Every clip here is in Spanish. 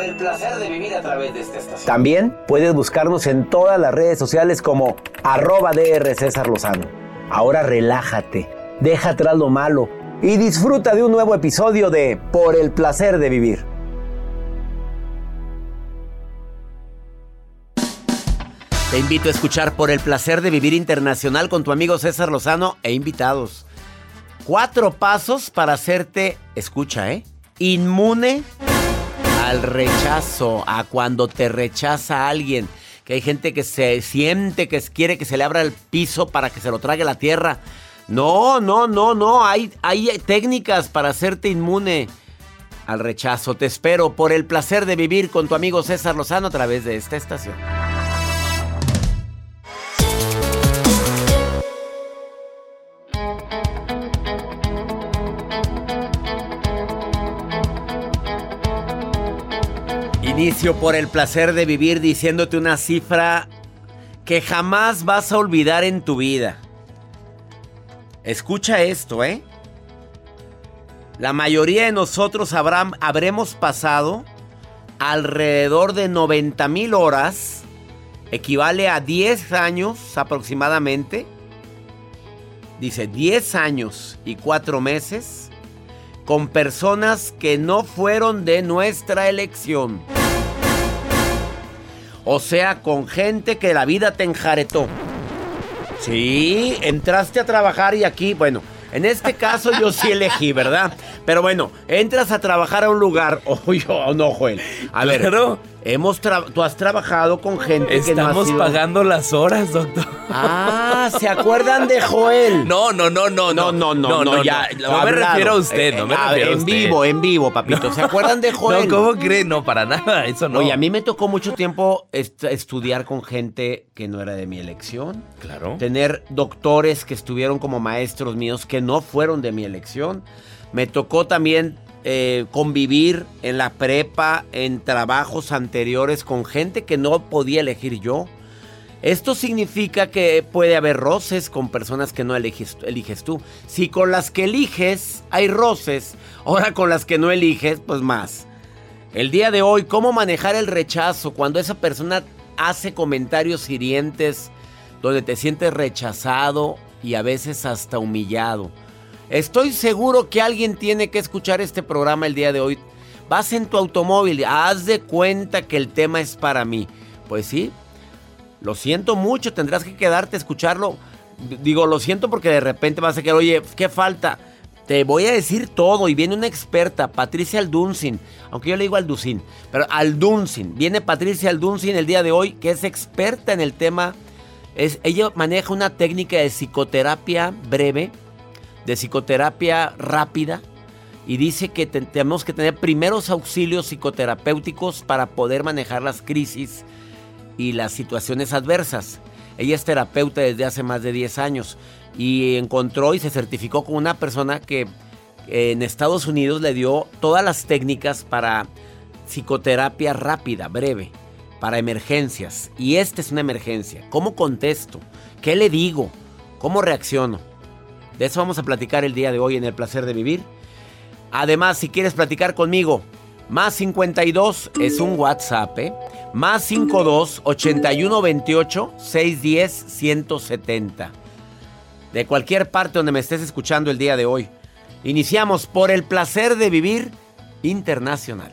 Por el placer de vivir a través de esta estación. También puedes buscarnos en todas las redes sociales como arroba DR César Lozano. Ahora relájate, deja atrás lo malo y disfruta de un nuevo episodio de Por el placer de vivir. Te invito a escuchar Por el placer de vivir internacional con tu amigo César Lozano e invitados. Cuatro pasos para hacerte, escucha, ¿eh? Inmune al rechazo, a cuando te rechaza alguien. Que hay gente que se siente que quiere que se le abra el piso para que se lo trague la tierra. No, no, no, no. Hay, hay técnicas para hacerte inmune al rechazo. Te espero por el placer de vivir con tu amigo César Lozano a través de esta estación. Inicio por el placer de vivir diciéndote una cifra que jamás vas a olvidar en tu vida. Escucha esto, ¿eh? La mayoría de nosotros habrán, habremos pasado alrededor de 90 mil horas, equivale a 10 años aproximadamente. Dice 10 años y 4 meses con personas que no fueron de nuestra elección. O sea, con gente que la vida te enjaretó. Sí, entraste a trabajar y aquí, bueno, en este caso yo sí elegí, ¿verdad? Pero bueno, entras a trabajar a un lugar, o yo, no, Joel. A ver, hemos tú has trabajado con gente que no ha sido... pagando las horas, doctor. Ah, ¿se acuerdan de Joel? No, no, no, no, no, no, no, no, ya. No, me refiero a usted, no me refiero a, En vivo, en vivo, papito. ¿Se acuerdan de Joel? No, ¿cómo cree? No, para nada, eso no. Oye, a mí me tocó mucho tiempo estudiar con gente que no era de mi elección. Claro. Tener doctores que estuvieron como maestros míos que no fueron de mi elección. Me tocó también eh, convivir en la prepa, en trabajos anteriores con gente que no podía elegir yo. Esto significa que puede haber roces con personas que no eliges, eliges, tú. Si con las que eliges hay roces, ahora con las que no eliges, pues más. El día de hoy, ¿cómo manejar el rechazo cuando esa persona hace comentarios hirientes donde te sientes rechazado y a veces hasta humillado? Estoy seguro que alguien tiene que escuchar este programa el día de hoy. Vas en tu automóvil, haz de cuenta que el tema es para mí. Pues sí, lo siento mucho, tendrás que quedarte a escucharlo. Digo, lo siento porque de repente vas a quedar, oye, ¿qué falta? Te voy a decir todo y viene una experta, Patricia Alduncin, aunque yo le digo Alducin, pero Alduncin. Viene Patricia Alduncin el día de hoy, que es experta en el tema Es, ella maneja una técnica de psicoterapia breve, de psicoterapia rápida, y dice que tenemos que tener primeros auxilios psicoterapéuticos para poder manejar las crisis y las situaciones adversas. Ella es terapeuta desde hace más de 10 años y encontró y se certificó con una persona que en Estados Unidos le dio todas las técnicas para psicoterapia rápida, breve, para emergencias. Y esta es una emergencia. ¿Cómo contesto? ¿Qué le digo? ¿Cómo reacciono? De eso vamos a platicar el día de hoy en el placer de vivir. Además, si quieres platicar conmigo, más 52 es un WhatsApp, ¿eh? Más 52 81 28 610 170. De cualquier parte donde me estés escuchando el día de hoy. Iniciamos por el placer de vivir internacional.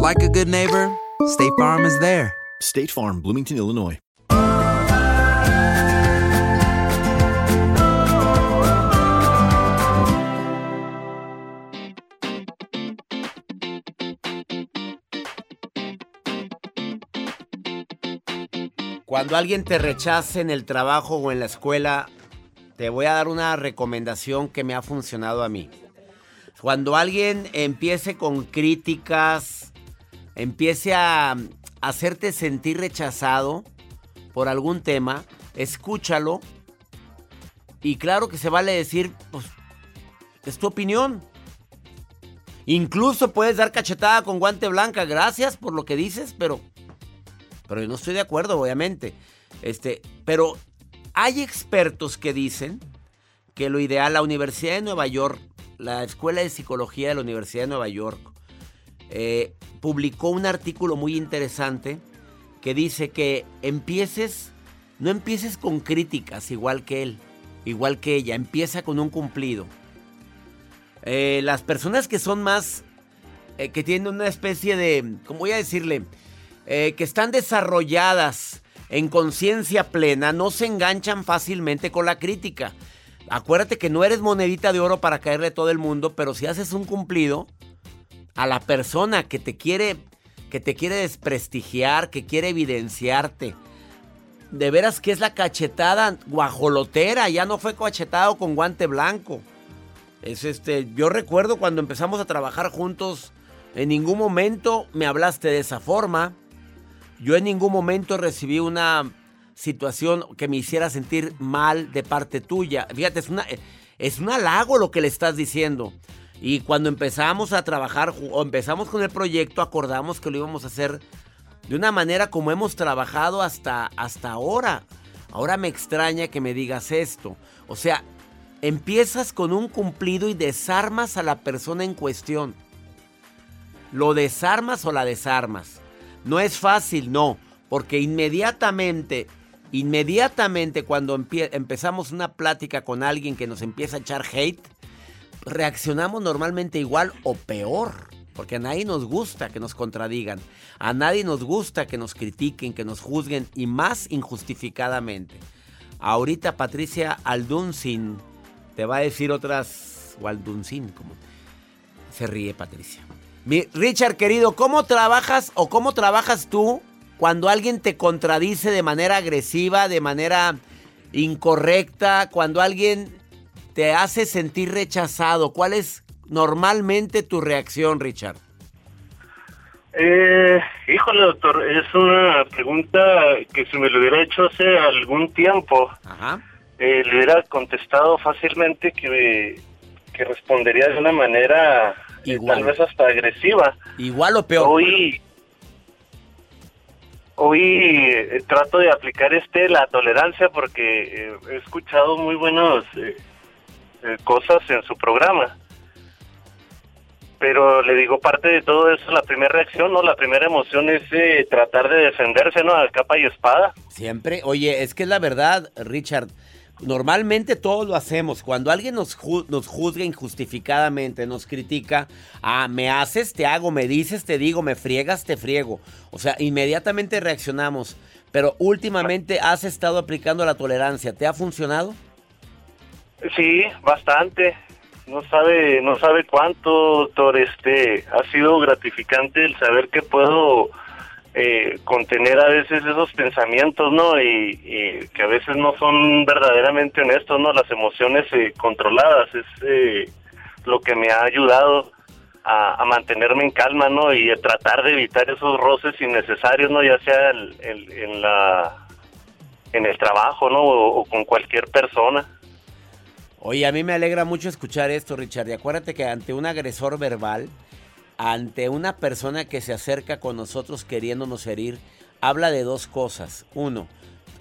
like a good neighbor, State Farm is there. State Farm, Bloomington, Illinois. Cuando alguien te rechace en el trabajo o en la escuela, te voy a dar una recomendación que me ha funcionado a mí. Cuando alguien empiece con críticas, empiece a hacerte sentir rechazado por algún tema, escúchalo. Y claro que se vale decir, pues, es tu opinión. Incluso puedes dar cachetada con guante blanca. Gracias por lo que dices, pero. Pero yo no estoy de acuerdo, obviamente. Este, pero hay expertos que dicen que lo ideal, la Universidad de Nueva York la Escuela de Psicología de la Universidad de Nueva York eh, publicó un artículo muy interesante que dice que empieces, no empieces con críticas igual que él, igual que ella, empieza con un cumplido. Eh, las personas que son más, eh, que tienen una especie de, ¿cómo voy a decirle? que están desarrolladas en conciencia plena, no se enganchan fácilmente con la crítica. Acuérdate que no eres monedita de oro para caerle a todo el mundo, pero si haces un cumplido a la persona que te quiere que te quiere desprestigiar, que quiere evidenciarte. De veras que es la cachetada guajolotera, ya no fue cachetado con guante blanco. Es este, yo recuerdo cuando empezamos a trabajar juntos, en ningún momento me hablaste de esa forma. Yo en ningún momento recibí una situación que me hiciera sentir mal de parte tuya. Fíjate, es, una, es un halago lo que le estás diciendo. Y cuando empezamos a trabajar o empezamos con el proyecto, acordamos que lo íbamos a hacer de una manera como hemos trabajado hasta, hasta ahora. Ahora me extraña que me digas esto. O sea, empiezas con un cumplido y desarmas a la persona en cuestión. ¿Lo desarmas o la desarmas? No es fácil, no, porque inmediatamente Inmediatamente cuando empezamos una plática con alguien que nos empieza a echar hate, reaccionamos normalmente igual o peor. porque a nadie nos gusta que nos contradigan, a nadie nos gusta que nos critiquen, que nos juzguen y más injustificadamente. Ahorita Patricia Alduncin te va a decir otras, o Alduncin, como se ríe Patricia. Mi, Richard querido, ¿cómo trabajas o cómo trabajas tú cuando alguien te contradice de manera agresiva, de manera incorrecta, cuando alguien te hace sentir rechazado? ¿Cuál es normalmente tu reacción, Richard? Eh, híjole, doctor, es una pregunta que si me lo hubiera hecho hace algún tiempo, eh, le hubiera contestado fácilmente que, que respondería de una manera eh, tal vez hasta agresiva. Igual o peor. Hoy, hoy eh, trato de aplicar este la tolerancia porque eh, he escuchado muy buenas cosas en su programa pero le digo, parte de todo eso, la primera reacción, ¿no? La primera emoción es eh, tratar de defenderse, ¿no? A capa y espada. Siempre. Oye, es que es la verdad, Richard. Normalmente todos lo hacemos. Cuando alguien nos, nos juzga injustificadamente, nos critica, ah, me haces, te hago, me dices, te digo, me friegas, te friego. O sea, inmediatamente reaccionamos. Pero últimamente has estado aplicando la tolerancia. ¿Te ha funcionado? Sí, bastante. No sabe no sabe cuánto doctor. Este ha sido gratificante el saber que puedo eh, contener a veces esos pensamientos no y, que a veces no son verdaderamente honestos no las emociones eh, controladas es eh, lo que me ha ayudado a, mantenerme en calma no y a tratar de evitar esos roces innecesarios no ya sea en la en el trabajo no o con cualquier persona Oye, a mí me alegra mucho escuchar esto, Richard. Y acuérdate que ante un agresor verbal, ante una persona que se acerca con nosotros queriéndonos herir, habla de dos cosas. Uno,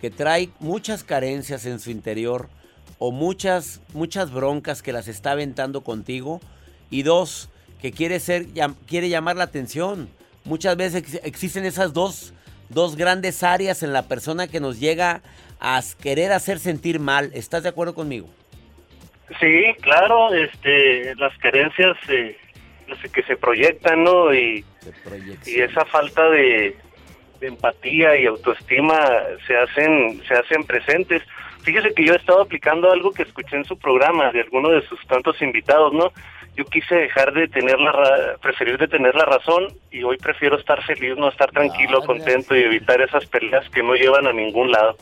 que trae muchas carencias en su interior o muchas, muchas broncas que las está aventando contigo. Y dos, que quiere, ser, quiere llamar la atención. Muchas veces existen esas dos, dos grandes áreas en la persona que nos llega a querer hacer sentir mal. ¿Estás de acuerdo conmigo? Sí, claro, este, las carencias eh, que se proyectan, ¿no? Y, y esa falta de, empatía y autoestima se hacen, se hacen presentes. Fíjese que yo he estado aplicando algo que escuché en su programa de alguno de sus tantos invitados, ¿no? Yo quise dejar de tener la, preferir de tener la razón y hoy prefiero estar feliz, no estar tranquilo, contento y evitar esas peleas que no llevan a ningún lado.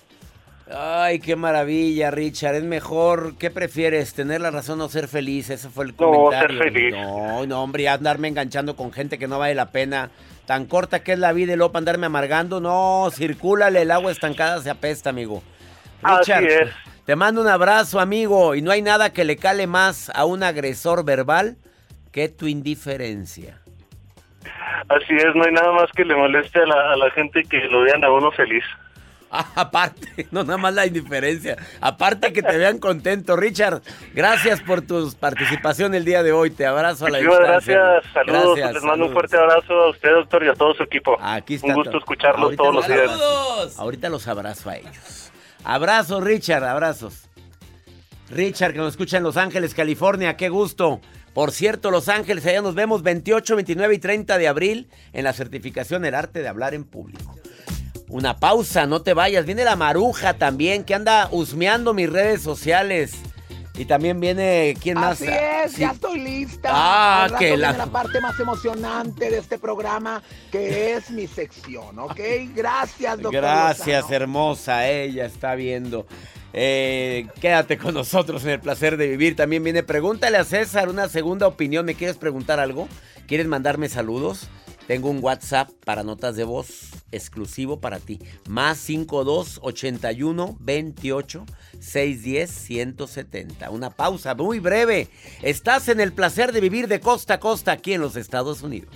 Ay, qué maravilla, Richard. Es mejor, ¿qué prefieres? ¿Tener la razón o ser feliz? Ese fue el comentario. No, ser feliz. No, no, hombre, andarme enganchando con gente que no vale la pena. Tan corta que es la vida y luego andarme amargando. No, circúlale, el agua estancada se apesta, amigo. Richard, Así es. te mando un abrazo, amigo. Y no hay nada que le cale más a un agresor verbal que tu indiferencia. Así es, no hay nada más que le moleste a la, a la gente que lo vean a uno feliz. aparte, no nada más la indiferencia. Aparte que te vean contento. Richard, gracias por tu participación el día de hoy. Te abrazo a la distancia. Gracias, saludos. Les mando un fuerte abrazo a usted, doctor, y a todo su equipo. Aquí está un gusto escucharlos todos los días. Ahorita los abrazo a ellos. Abrazos, Richard, abrazos. Richard, que nos escucha en Los Ángeles, California, qué gusto. Por cierto, Los Ángeles, allá nos vemos 28, 29 y 30 de abril en la certificación El Arte de Hablar en Público. Una pausa, no te vayas. Viene la maruja también, que anda husmeando mis redes sociales. Y también viene, ¿quién más? Así es, ya estoy lista. Ah, que la... la parte más emocionante de este programa, que es mi sección, ¿ok? Gracias, doctor. Gracias, hermosa. Ella está viendo. Eh, quédate con nosotros en el placer de vivir. También viene, pregúntale a César una segunda opinión. ¿Me quieres preguntar algo? ¿Quieres mandarme saludos? Tengo un WhatsApp para notas de voz exclusivo para ti. Más 52 81 28 610 170. Una pausa muy breve. Estás en el placer de vivir de costa a costa aquí en los Estados Unidos.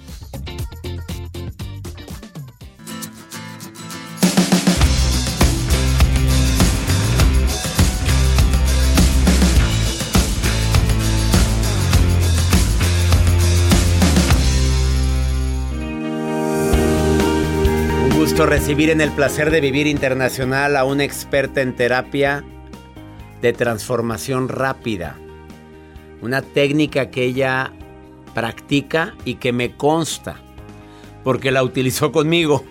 Recibir en el placer de vivir internacional a una experta en terapia de transformación rápida. Una técnica que ella practica y que me consta, porque la utilizó conmigo.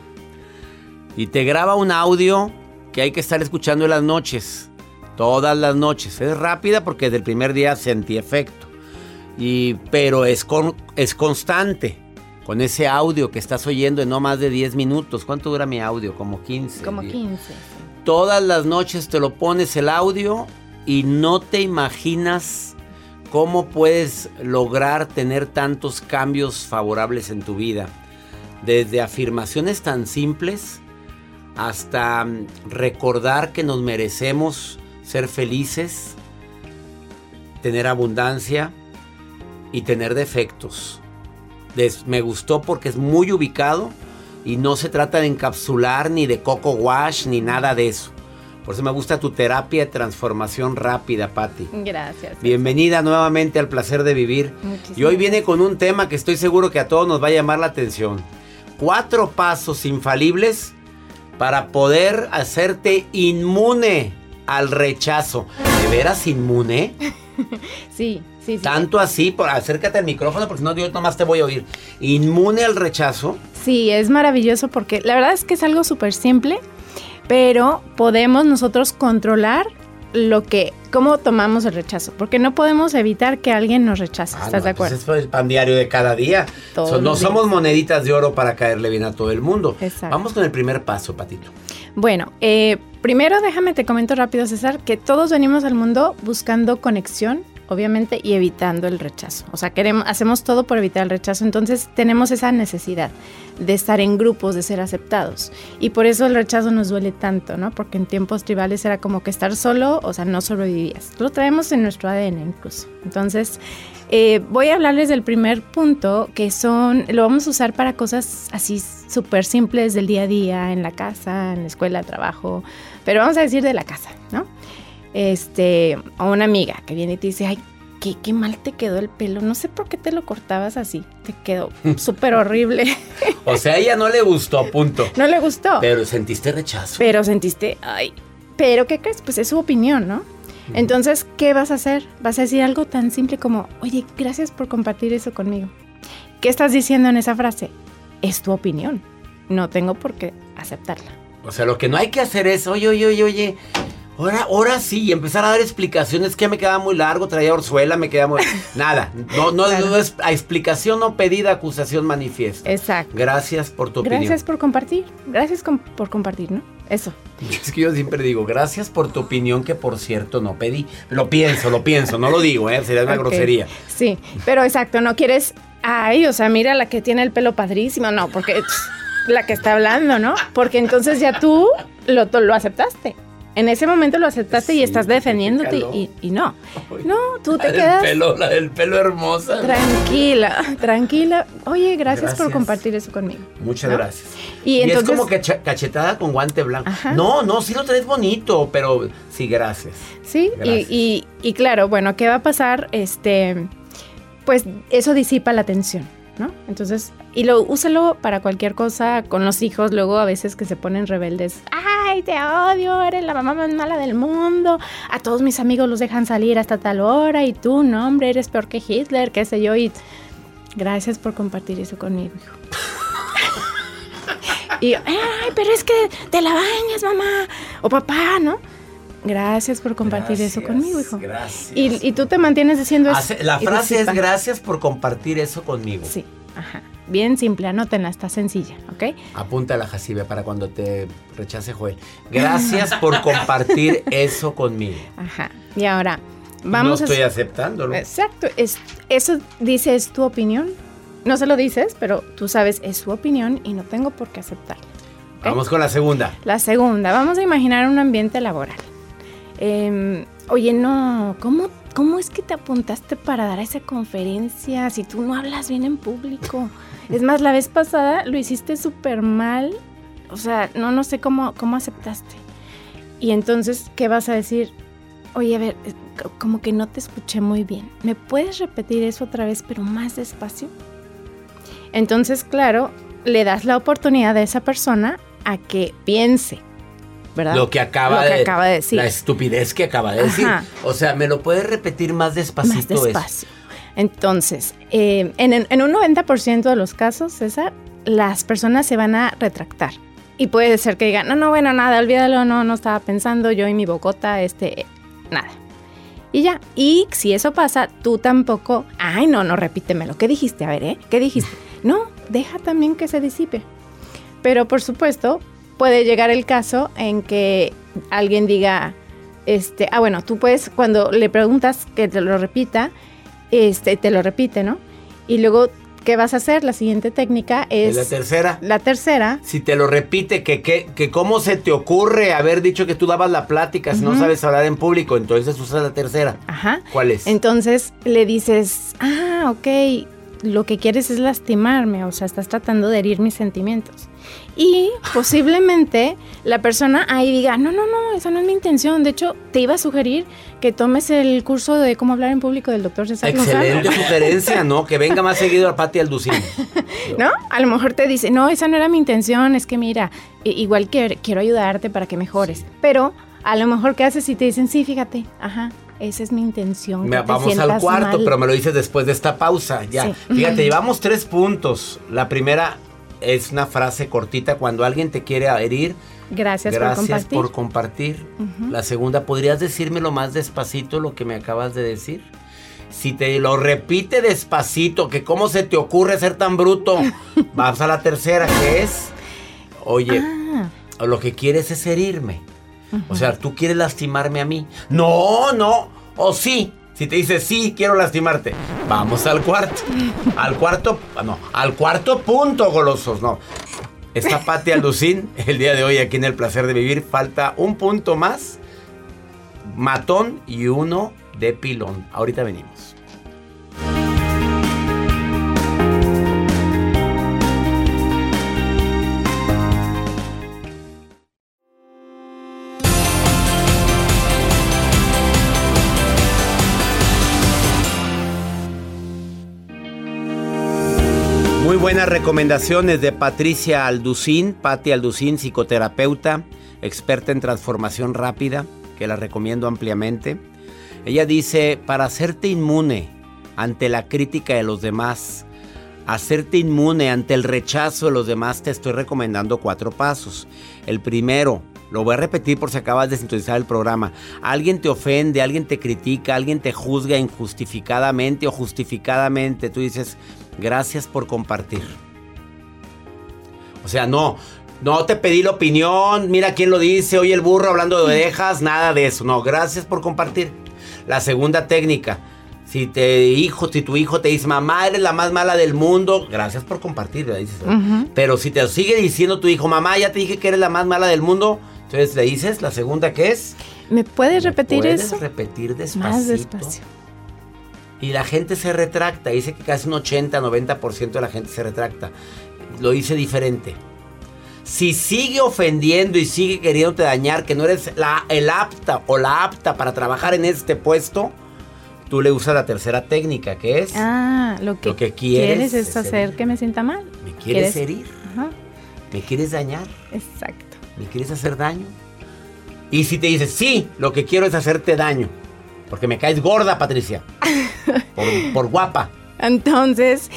Y te graba un audio que hay que estar escuchando en las noches, todas las noches. Es rápida porque desde el primer día sentí efecto. Y, pero es, es constante con ese audio que estás oyendo en no más de 10 minutos. ¿Cuánto dura mi audio? Como 15. Como 15. Todas las noches te lo pones el audio y no te imaginas cómo puedes lograr tener tantos cambios favorables en tu vida. Desde afirmaciones tan simples hasta mm, recordar que nos merecemos ser felices, tener abundancia y tener defectos. Me gustó porque es muy ubicado y no se trata de encapsular ni de coco wash ni nada de eso. Por eso me gusta tu terapia de transformación rápida, Patti. Gracias. Bienvenida nuevamente al placer de vivir. y hoy viene con un tema que estoy seguro que a todos nos va a llamar la atención. Cuatro pasos infalibles para poder hacerte inmune al rechazo. ¿De veras inmune? sí, sí, sí. Tanto así, por, acércate al micrófono porque si no yo nomás te voy a oír. ¿Inmune al rechazo? Sí, es maravilloso porque la verdad es que es algo súper simple, pero podemos nosotros controlar lo que, cómo tomamos el rechazo, porque no podemos evitar que alguien nos rechace, ah, ¿estás de pues acuerdo? es el pan diario de cada día. no somos moneditas de oro para caerle bien a todo el mundo. Vamos con el primer paso, Patito. Bueno, eh, primero déjame te comento rápido, César, que todos venimos al mundo buscando conexión obviamente, y evitando el rechazo. O sea, queremos, hacemos todo por evitar el rechazo, entonces tenemos esa necesidad de estar en grupos, de ser aceptados. Y por eso el rechazo nos duele tanto, ¿no? Porque en tiempos tribales era como que estar solo, o sea, no sobrevivías. Lo traemos en nuestro ADN incluso. Entonces, eh, voy a hablarles del primer punto, que son, lo vamos a usar para cosas así súper simples del día a día, en la casa, en la escuela, trabajo, pero vamos a decir de la casa, ¿no? Este, a una amiga que viene y te dice, ay, qué, qué mal te quedó el pelo, no sé por qué te lo cortabas así, te quedó súper horrible. o sea, a ella no le gustó, punto. No le gustó. Pero sentiste rechazo. Pero sentiste, ay, pero ¿qué crees? Pues es su opinión, ¿no? Entonces, ¿qué vas a hacer? Vas a decir algo tan simple como, oye, gracias por compartir eso conmigo. ¿Qué estás diciendo en esa frase? Es tu opinión. No tengo por qué aceptarla. O sea, lo que no hay que hacer es, oye, oye, oye, oye, Ahora, ahora sí, y empezar a dar explicaciones que me quedaba muy largo, traía orzuela, me quedaba muy... Nada, no, no, es a explicación no pedida, acusación manifiesta. Exacto. Gracias por tu opinión. Gracias por compartir, gracias por compartir, ¿no? Eso. Es que yo siempre digo, gracias por tu opinión que por cierto no pedí. Lo pienso, lo pienso, no lo digo, ¿eh? sería una grosería. Sí, pero exacto, no quieres, ay, o sea, mira la que tiene el pelo padrísimo, no, porque la que está hablando, ¿no? Porque entonces ya tú lo, lo aceptaste. En ese momento lo aceptaste y estás defendiéndote y, no. No, tú te quedas. Pelo, la del pelo hermosa. Tranquila, tranquila. Oye, gracias, por compartir eso conmigo. Muchas gracias. Y, es como que cachetada con guante blanco. No, no, sí lo traes bonito, pero sí, gracias. Sí, Y, y claro, bueno, ¿qué va a pasar? Este, pues eso disipa la tensión. Entonces, y lo úsalo para cualquier cosa con los hijos, luego a veces que se ponen rebeldes. ¡Ay, te odio! Eres la mamá más mala del mundo. A todos mis amigos los dejan salir hasta tal hora y tú, no, hombre, eres peor que Hitler, qué sé yo. Y gracias por compartir eso conmigo, hijo. y, ¡ay, pero es que te la bañas, mamá! O papá, ¿no? Gracias por compartir eso conmigo, hijo. Gracias. Y, tú te mantienes diciendo eso. La frase es gracias por compartir eso conmigo. Sí, ajá. Bien simple, anótenla, está sencilla, ¿ok? Apunta la Jacibe para cuando te rechace Joel. Gracias por compartir eso conmigo. Ajá. Y ahora, vamos no estoy aceptándolo. Exacto. Es, eso dice, es tu opinión. No se lo dices, pero tú sabes, es su opinión y no tengo por qué aceptarla. Vamos con la segunda. La segunda, vamos a imaginar un ambiente laboral. Em, oye, no, ¿cómo, ¿cómo es que te apuntaste para dar esa conferencia si tú no hablas bien en público? Es más, la vez pasada lo hiciste súper mal. O sea, no, no sé cómo, cómo aceptaste. Y entonces, ¿qué vas a decir? Oye, a ver, eh, como que no te escuché muy bien. ¿Me puedes repetir eso otra vez, pero más despacio? Entonces, claro, le das la oportunidad a esa persona a que piense, lo que acaba, de, decir. La estupidez que acaba de decir. O sea, ¿me lo puedes repetir más despacito? Más despacio. Entonces, eh, en, en un 90% de los casos, César, las personas se van a retractar. Y puede ser que digan, no, no, bueno, nada, olvídalo, no, no estaba pensando yo y mi bocota, este, nada. Y ya, y si eso pasa, tú tampoco, ay, no, no, repítemelo, ¿qué dijiste? A ver, ¿eh? ¿Qué dijiste? No, deja también que se disipe. Pero por supuesto, puede llegar el caso en que alguien diga, este, ah, bueno, tú puedes, cuando le preguntas que te lo repita, este, te lo repite, ¿no? Y luego ¿Qué vas a hacer? La siguiente técnica es... La tercera. La tercera. Si te lo repite, que, que, que cómo se te ocurre haber dicho que tú dabas la plática si no sabes hablar en público, entonces usas la tercera. Ajá. ¿Cuál es? Entonces le dices, ah, ok, lo que quieres es lastimarme, o sea, estás tratando de herir mis sentimientos. Y posiblemente la persona ahí diga, no, no, no, esa no es mi intención. De hecho, te iba a sugerir que tomes el curso de cómo hablar en público del doctor César Excelente sugerencia, ¿no? Que venga más seguido a Pati Alducín. ¿No? A lo mejor te dice, no, esa no era mi intención, es que mira, igual que quiero ayudarte para que mejores. Pero a lo mejor, ¿qué haces si te dicen, sí, fíjate, ajá, esa es mi intención. vamos al cuarto, pero me lo dices después de esta pausa. Ya. Fíjate, llevamos tres puntos. La primera es una frase cortita cuando alguien te quiere herir. Gracias, por compartir. por compartir. La segunda, ¿podrías decírmelo más despacito lo que me acabas de decir? Si te lo repite despacito, que cómo se te ocurre ser tan bruto, vas a la tercera, que es, oye, ah. lo que quieres es herirme. O sea, tú quieres lastimarme a mí. No, no. O sí. Si te dice sí, quiero lastimarte. Vamos al cuarto. Al cuarto, no, al cuarto punto, golosos, no. Está Pati Alucín el día de hoy aquí en El Placer de Vivir. Falta un punto más. Matón y uno de pilón. Ahorita venimos. Recomendaciones de Patricia Alducín, Patti Alducín, psicoterapeuta, experta en transformación rápida, que la recomiendo ampliamente. Ella dice, para hacerte inmune ante la crítica de los demás, hacerte inmune ante el rechazo de los demás, te estoy recomendando cuatro pasos. El primero, lo voy a repetir por si acabas de sintonizar el programa. Alguien te ofende, alguien te critica, alguien te juzga injustificadamente o justificadamente. Tú dices, Gracias por compartir. O sea, no, no te pedí la opinión, mira quién lo dice, oye el burro hablando de orejas, nada de eso. No, gracias por compartir. La segunda técnica, si te hijo, si tu hijo te dice, mamá, eres la más mala del mundo, gracias por compartir, le dices. Pero si te sigue diciendo tu hijo, mamá, ya te dije que eres la más mala del mundo, entonces le dices, la segunda que es. ¿Me puedes repetir ¿Me puedes eso? repetir despacito. Más despacio. Y la gente se retracta. Dice que casi un 80, 90% de la gente se retracta. Lo dice diferente. Si sigue ofendiendo y sigue queriéndote dañar, que no eres la, el apta o la apta para trabajar en este puesto, tú le usas la tercera técnica, que es... Ah, lo que, quieres, es hacer que me sienta mal. Me quieres, herir. Me quieres dañar. Exacto. Me quieres hacer daño. Y si te dices, sí, lo que quiero es hacerte daño. Porque me caes gorda, Patricia. por, guapa. Entonces,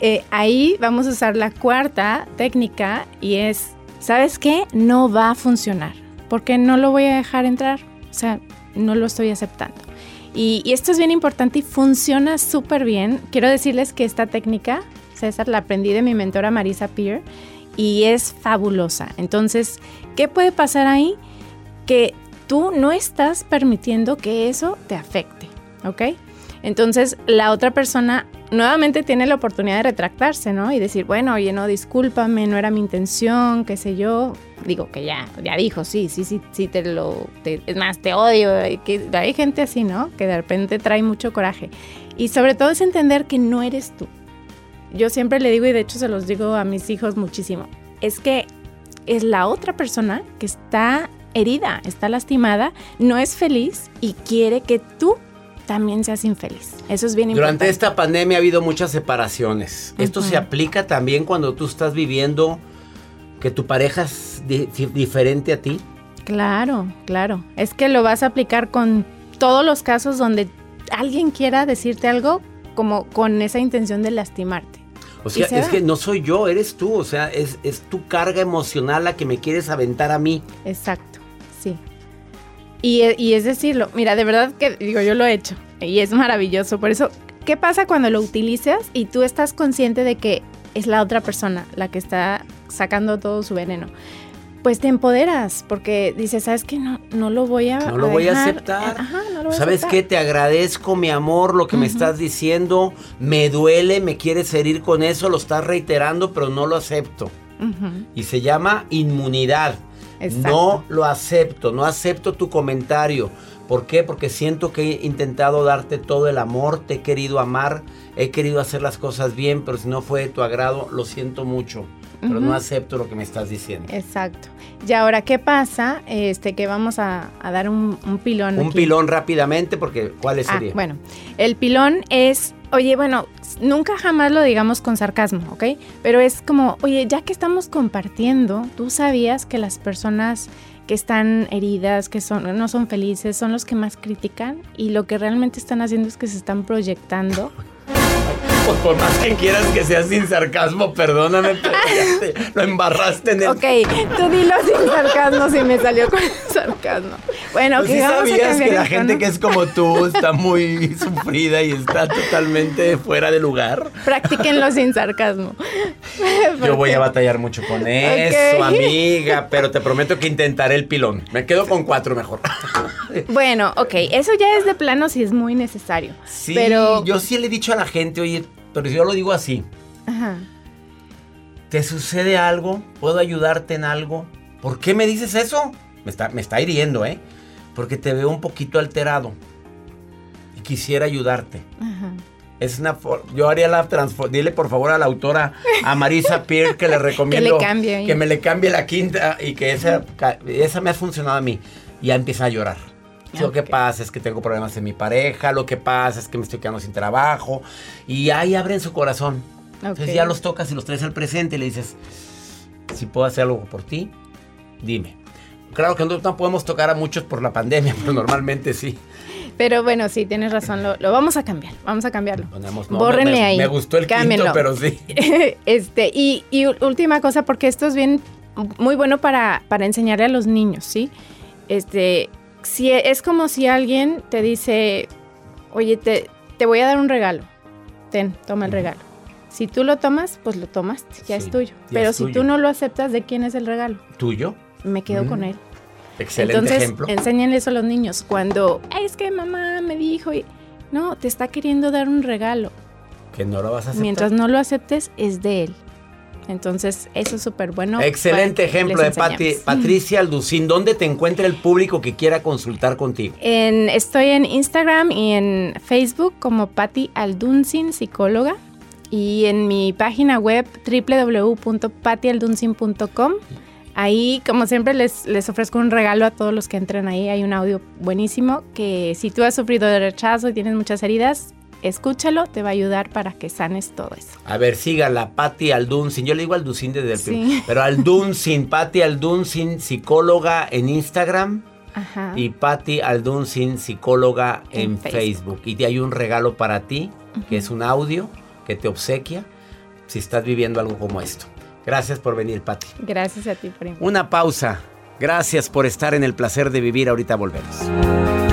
eh, ahí vamos a usar la cuarta técnica y es, ¿sabes qué? No va a funcionar. Porque no lo voy a dejar entrar. O sea, no lo estoy aceptando. Y, y esto es bien importante y funciona súper bien. Quiero decirles que esta técnica, César, la aprendí de mi mentora Marisa Peer y es fabulosa. Entonces, ¿qué puede pasar ahí? Que tú no estás permitiendo que eso te afecte, ¿ok? Entonces la otra persona nuevamente tiene la oportunidad de retractarse, ¿no? Y decir, bueno, oye, no, discúlpame, no era mi intención, qué sé yo. Digo que ya, ya dijo, sí, sí, sí, sí, te lo, es más, te odio. Que, hay gente así, ¿no? Que de repente trae mucho coraje. Y sobre todo es entender que no eres tú. Yo siempre le digo, y de hecho se los digo a mis hijos muchísimo, es que es la otra persona que está herida, está lastimada, no es feliz y quiere que tú también seas infeliz. Eso es bien importante. Durante esta pandemia ha habido muchas separaciones. ¿Esto se aplica también cuando tú estás viviendo que tu pareja es diferente a ti? Claro, claro. Es que lo vas a aplicar con todos los casos donde alguien quiera decirte algo como con esa intención de lastimarte. O sea, es que no soy yo, eres tú. O sea, es, es tu carga emocional la que me quieres aventar a mí. Exacto, sí. Y, y, es decirlo, mira, de verdad que digo, yo lo he hecho y es maravilloso. Por eso, ¿qué pasa cuando lo utilizas y tú estás consciente de que es la otra persona la que está sacando todo su veneno? pues te empoderas porque dices, ¿sabes qué? No, no lo voy a No lo voy a aceptar. Ajá, no lo voy ¿Sabes qué? Te agradezco, mi amor, lo que me estás diciendo. Me duele, me quieres herir con eso, lo estás reiterando, pero no lo acepto. Y se llama inmunidad. No lo acepto, no acepto tu comentario. ¿Por qué? Porque siento que he intentado darte todo el amor, te he querido amar, he querido hacer las cosas bien, pero si no fue de tu agrado, lo siento mucho pero no acepto lo que me estás diciendo. Exacto. Y ahora, ¿qué pasa? Este, que vamos a, dar un, pilón. Un pilón rápidamente, porque ¿cuál ah, sería? bueno, el pilón es, oye, bueno, nunca jamás lo digamos con sarcasmo, ¿ok? Pero es como, oye, ya que estamos compartiendo, tú sabías que las personas que están heridas, que son, no son felices, son los que más critican y lo que realmente están haciendo es que se están proyectando Pues por más que quieras que sea sin sarcasmo, perdóname, pero lo embarraste en el. Ok, tú dilo sin sarcasmo si me salió con sarcasmo. Bueno, pues que sabías que la gente que es como tú está muy sufrida y está totalmente fuera de lugar. Practíquenlo sin sarcasmo. Yo voy a batallar mucho con eso, amiga, pero te prometo que intentaré el pilón. Me quedo con cuatro mejor. Bueno, ok, eso ya es de plano si es muy necesario. Sí, pero... yo sí le he dicho a la gente, oye, pero yo lo digo así. Ajá. ¿Te sucede algo? ¿Puedo ayudarte en algo? ¿Por qué me dices eso? Me está, me está hiriendo, ¿eh? Porque te veo un poquito alterado. Y quisiera ayudarte. Ajá. Es una yo haría la transformación. Dile por favor a la autora, a Marisa Pierre, que le recomiendo que, cambie que me le cambie la quinta y que esa, esa me ha funcionado a mí. Y ya empieza a llorar. Lo que pasa es que tengo problemas en mi pareja, lo que pasa es que me estoy quedando sin trabajo. Y ahí abren su corazón. Entonces ya los tocas y los traes al presente y le dices, si puedo hacer algo por ti, dime. Claro que no, podemos tocar a muchos por la pandemia, pero normalmente sí. Pero bueno, sí, tienes razón, lo, vamos a cambiar, vamos a cambiarlo. Bórrenle ahí. Me gustó el quinto, pero sí. este, y, y, última cosa, porque esto es bien, muy bueno para, para enseñarle a los niños, ¿sí? Este, si e, es como si alguien te dice, oye, te, te voy a dar un regalo, ten, toma el regalo. Si tú lo tomas, pues lo tomas, ya es tuyo. Pero si tú no lo aceptas, ¿de quién es el regalo? ¿Tuyo? Me quedo con mm. él. Excelente Entonces, ejemplo. enséñenle eso a los niños. Cuando, es que mamá me dijo, y... no, te está queriendo dar un regalo. Que no lo vas a aceptar. Mientras no lo aceptes, es de él. Entonces, eso es súper bueno. Excelente ejemplo de Patricia Alducín. ¿Dónde te encuentra el público que quiera consultar contigo? estoy en Instagram y en Facebook como Patti Alduncin, psicóloga. Y en mi página web www.patialdunsin.com. Ahí, como siempre, les, les ofrezco un regalo a todos los que entren ahí. Hay un audio buenísimo que si tú has sufrido de rechazo y tienes muchas heridas, escúchalo, te va a ayudar para que sanes todo eso. A ver, sígala, Patti Aldunsin. Yo le digo Alduncin desde el sí. pero Aldunsin, Patti Aldunsin, psicóloga en Instagram. Ajá. Y Patti Aldunsin, psicóloga en, Facebook. Y te hay un regalo para ti, que es un audio que te obsequia si estás viviendo algo como esto. Gracias por venir, Patti. Gracias a ti, primo. Una pausa. Gracias por estar en el placer de vivir. Ahorita volvemos.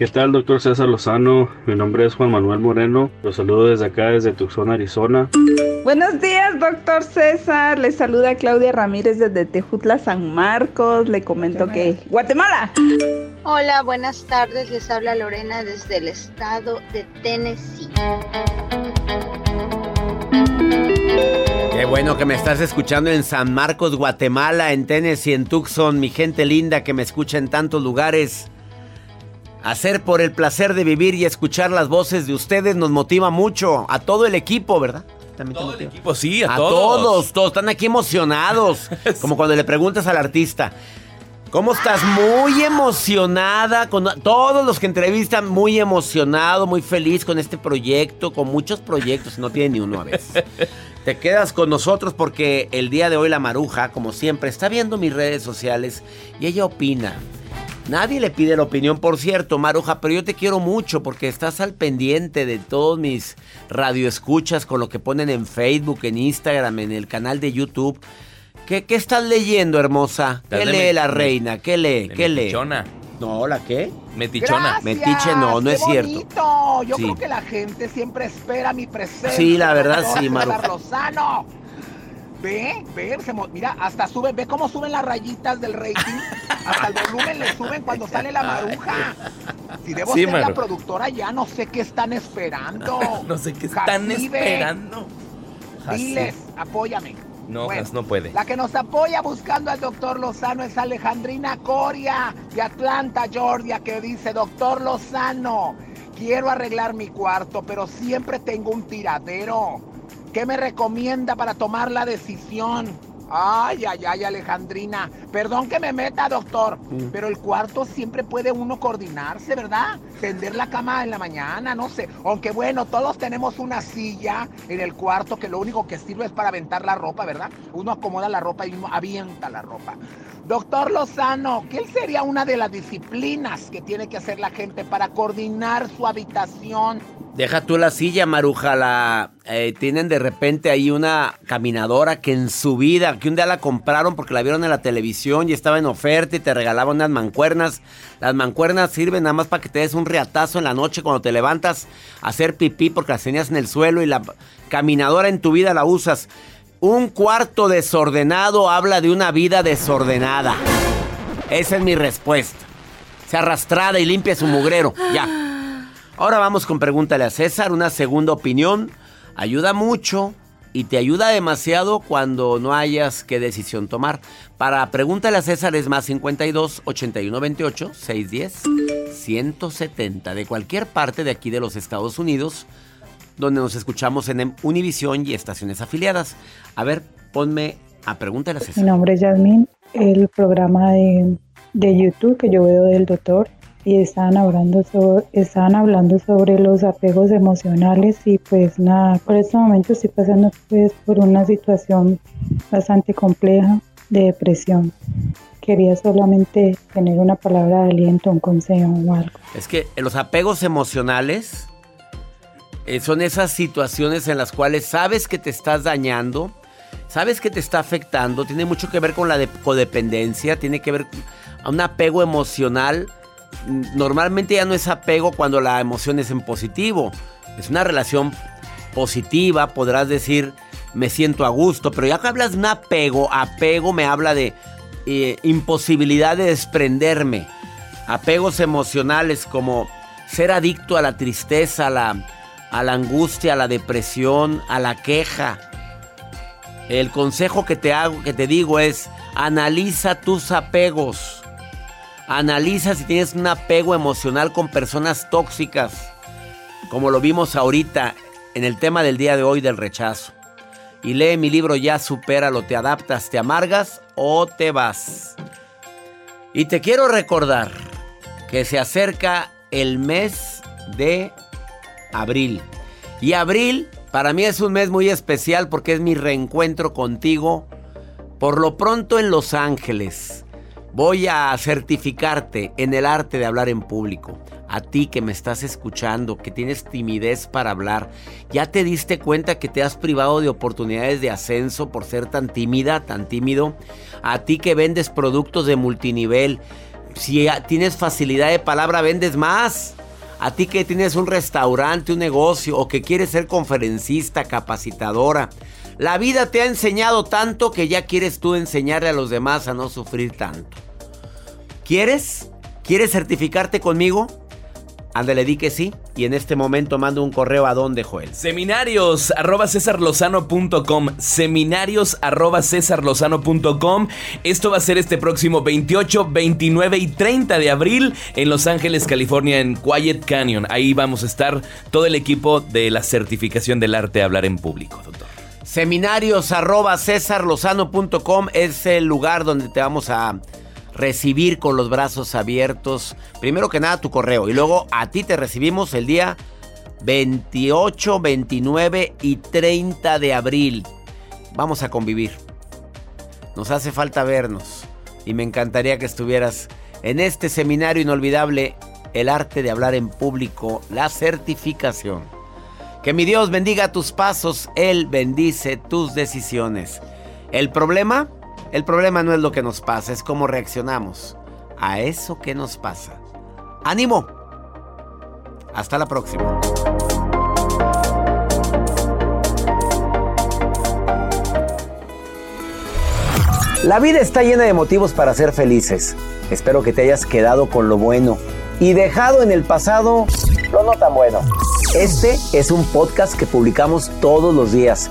¿Qué tal, doctor César Lozano? Mi nombre es Juan Manuel Moreno. Los saludo desde acá, desde Tucson, Arizona. Buenos días, doctor César. Le saluda Claudia Ramírez desde Tejutla, San Marcos. Le comento que Guatemala. Hola, buenas tardes. Les habla Lorena desde el estado de Tennessee. Qué bueno que me estás escuchando en San Marcos, Guatemala, en Tennessee, en Tucson, mi gente linda que me escucha en tantos lugares. Hacer por el placer de vivir y escuchar las voces de ustedes nos motiva mucho. A todo el equipo, ¿verdad? También todo el equipo, sí, a, todos. a todos. Todos están aquí emocionados. como cuando le preguntas al artista. ¿Cómo estás? Muy emocionada, con todos los que entrevistan, muy emocionado, muy feliz con este proyecto, con muchos proyectos, no tiene ni uno a veces. Te quedas con nosotros porque el día de hoy la Maruja, como siempre, está viendo mis redes sociales y ella opina. Nadie le pide la opinión, por cierto, Maruja, pero yo te quiero mucho porque estás al pendiente de todos mis radioescuchas con lo que ponen en Facebook, en Instagram, en el canal de YouTube. ¿Qué, qué estás leyendo, hermosa? ¿Qué lee me- la reina? ¿Qué lee? ¿Qué lee? metichona. No, ¿la qué? Metichona. Gracias, Metiche no, no qué es cierto. bonito. Yo Sí. creo que la gente siempre espera mi presencia. Sí, la verdad, sí, Maruja. Lozano. Ve, ve, se mira, hasta sube, ve cómo suben las rayitas del rating. Hasta el volumen le suben cuando sale la maruja. Si debo Sí, ser la productora, ya no sé qué están esperando. No sé qué están Jacibe, esperando. Diles, apóyame. No, Bueno, Jas, no puede. La que nos apoya buscando al doctor Lozano es Alejandrina Coria de Atlanta, Georgia, que dice, doctor Lozano, quiero arreglar mi cuarto, pero siempre tengo un tiradero. ¿Qué me recomienda para tomar la decisión? Ay, ay, ay, Alejandrina. Perdón que me meta, doctor, Mm. pero el cuarto siempre puede uno coordinarse, ¿verdad? Tender la cama en la mañana, no sé. Aunque bueno, todos tenemos una silla en el cuarto que lo único que sirve es para aventar la ropa, ¿verdad? Uno acomoda la ropa y uno avienta la ropa. Doctor Lozano, ¿qué sería una de las disciplinas que tiene que hacer la gente para coordinar su habitación? Deja tú la silla, Maruja. La, eh, tienen de repente ahí una caminadora que en su vida, que un día la compraron porque la vieron en la televisión y estaba en oferta y te regalaban unas mancuernas. Las mancuernas sirven nada más para que te des un riatazo en la noche cuando te levantas a hacer pipí porque las tenías en el suelo y la caminadora en tu vida la usas. Un cuarto desordenado habla de una vida desordenada. Esa es mi respuesta. Se arrastrada y limpia su mugrero. Ya. Ahora vamos con Pregúntale a César, una segunda opinión. Ayuda mucho y te ayuda demasiado cuando no hayas qué decisión tomar. Para Pregúntale a César es más 52 81 28 610 170 de cualquier parte de aquí de los Estados Unidos, donde nos escuchamos en Univisión y estaciones afiliadas. A ver, ponme a Pregúntale a Mi César. nombre es Yasmín, el programa de, de YouTube que yo veo del doctor y estaban hablando, sobre, estaban hablando sobre los apegos emocionales y pues nada, por este momento estoy pasando pues por una situación bastante compleja de depresión. Quería solamente tener una palabra de aliento, un consejo o algo. Es que los apegos emocionales eh, son esas situaciones en las cuales sabes que te estás dañando, sabes que te está afectando, tiene mucho que ver con la de- codependencia, tiene que ver con un apego emocional. Normalmente ya no es apego cuando la emoción es en positivo, es una relación positiva, podrás decir me siento a gusto, pero ya que hablas de un apego, apego me habla de eh, imposibilidad de desprenderme. Apegos emocionales como ser adicto a la tristeza, a la angustia, a la depresión, a la queja. El consejo que te hago, que te digo es analiza tus apegos. Analiza si tienes un apego emocional con personas tóxicas, como lo vimos ahorita en el tema del día de hoy del rechazo. Y lee mi libro Ya supéralo, te adaptas, te amargas o te vas. Y te quiero recordar que se acerca el mes de abril. Y abril para mí es un mes muy especial porque es mi reencuentro contigo. Por lo pronto en Los Ángeles. Voy a certificarte en el arte de hablar en público. A ti que me estás escuchando, que tienes timidez para hablar, ¿ya te diste cuenta que te has privado de oportunidades de ascenso por ser tan tímida, tan tímido? A ti que vendes productos de multinivel, si tienes facilidad de palabra, vendes más. A ti que tienes un restaurante, un negocio o que quieres ser conferencista, capacitadora. La vida te ha enseñado tanto que ya quieres tú enseñarle a los demás a no sufrir tanto. ¿Quieres? ¿Quieres certificarte conmigo? Ándale, di que sí. Y en este momento mando un correo a dónde, Joel. Seminarios arroba cesarlozano.com Seminarios arroba cesarlozano.com Esto va a ser este próximo 28, 29 y 30 de abril en Los Ángeles, California, en Quiet Canyon. Ahí vamos a estar todo el equipo de la certificación del arte de hablar en público, doctor. Seminarios arroba cesarlozano.com es el lugar donde te vamos a recibir con los brazos abiertos, primero que nada tu correo y luego a ti te recibimos el día 28, 29 y 30 de abril. Vamos a convivir. Nos hace falta vernos y me encantaría que estuvieras en este seminario inolvidable, el arte de hablar en público, la certificación. Que mi Dios bendiga tus pasos, Él bendice tus decisiones. El problema, el problema no es lo que nos pasa, es cómo reaccionamos a eso que nos pasa. ¡Ánimo! Hasta la próxima. La vida está llena de motivos para ser felices. Espero que te hayas quedado con lo bueno y dejado en el pasado lo no tan bueno. Este es un podcast que publicamos todos los días,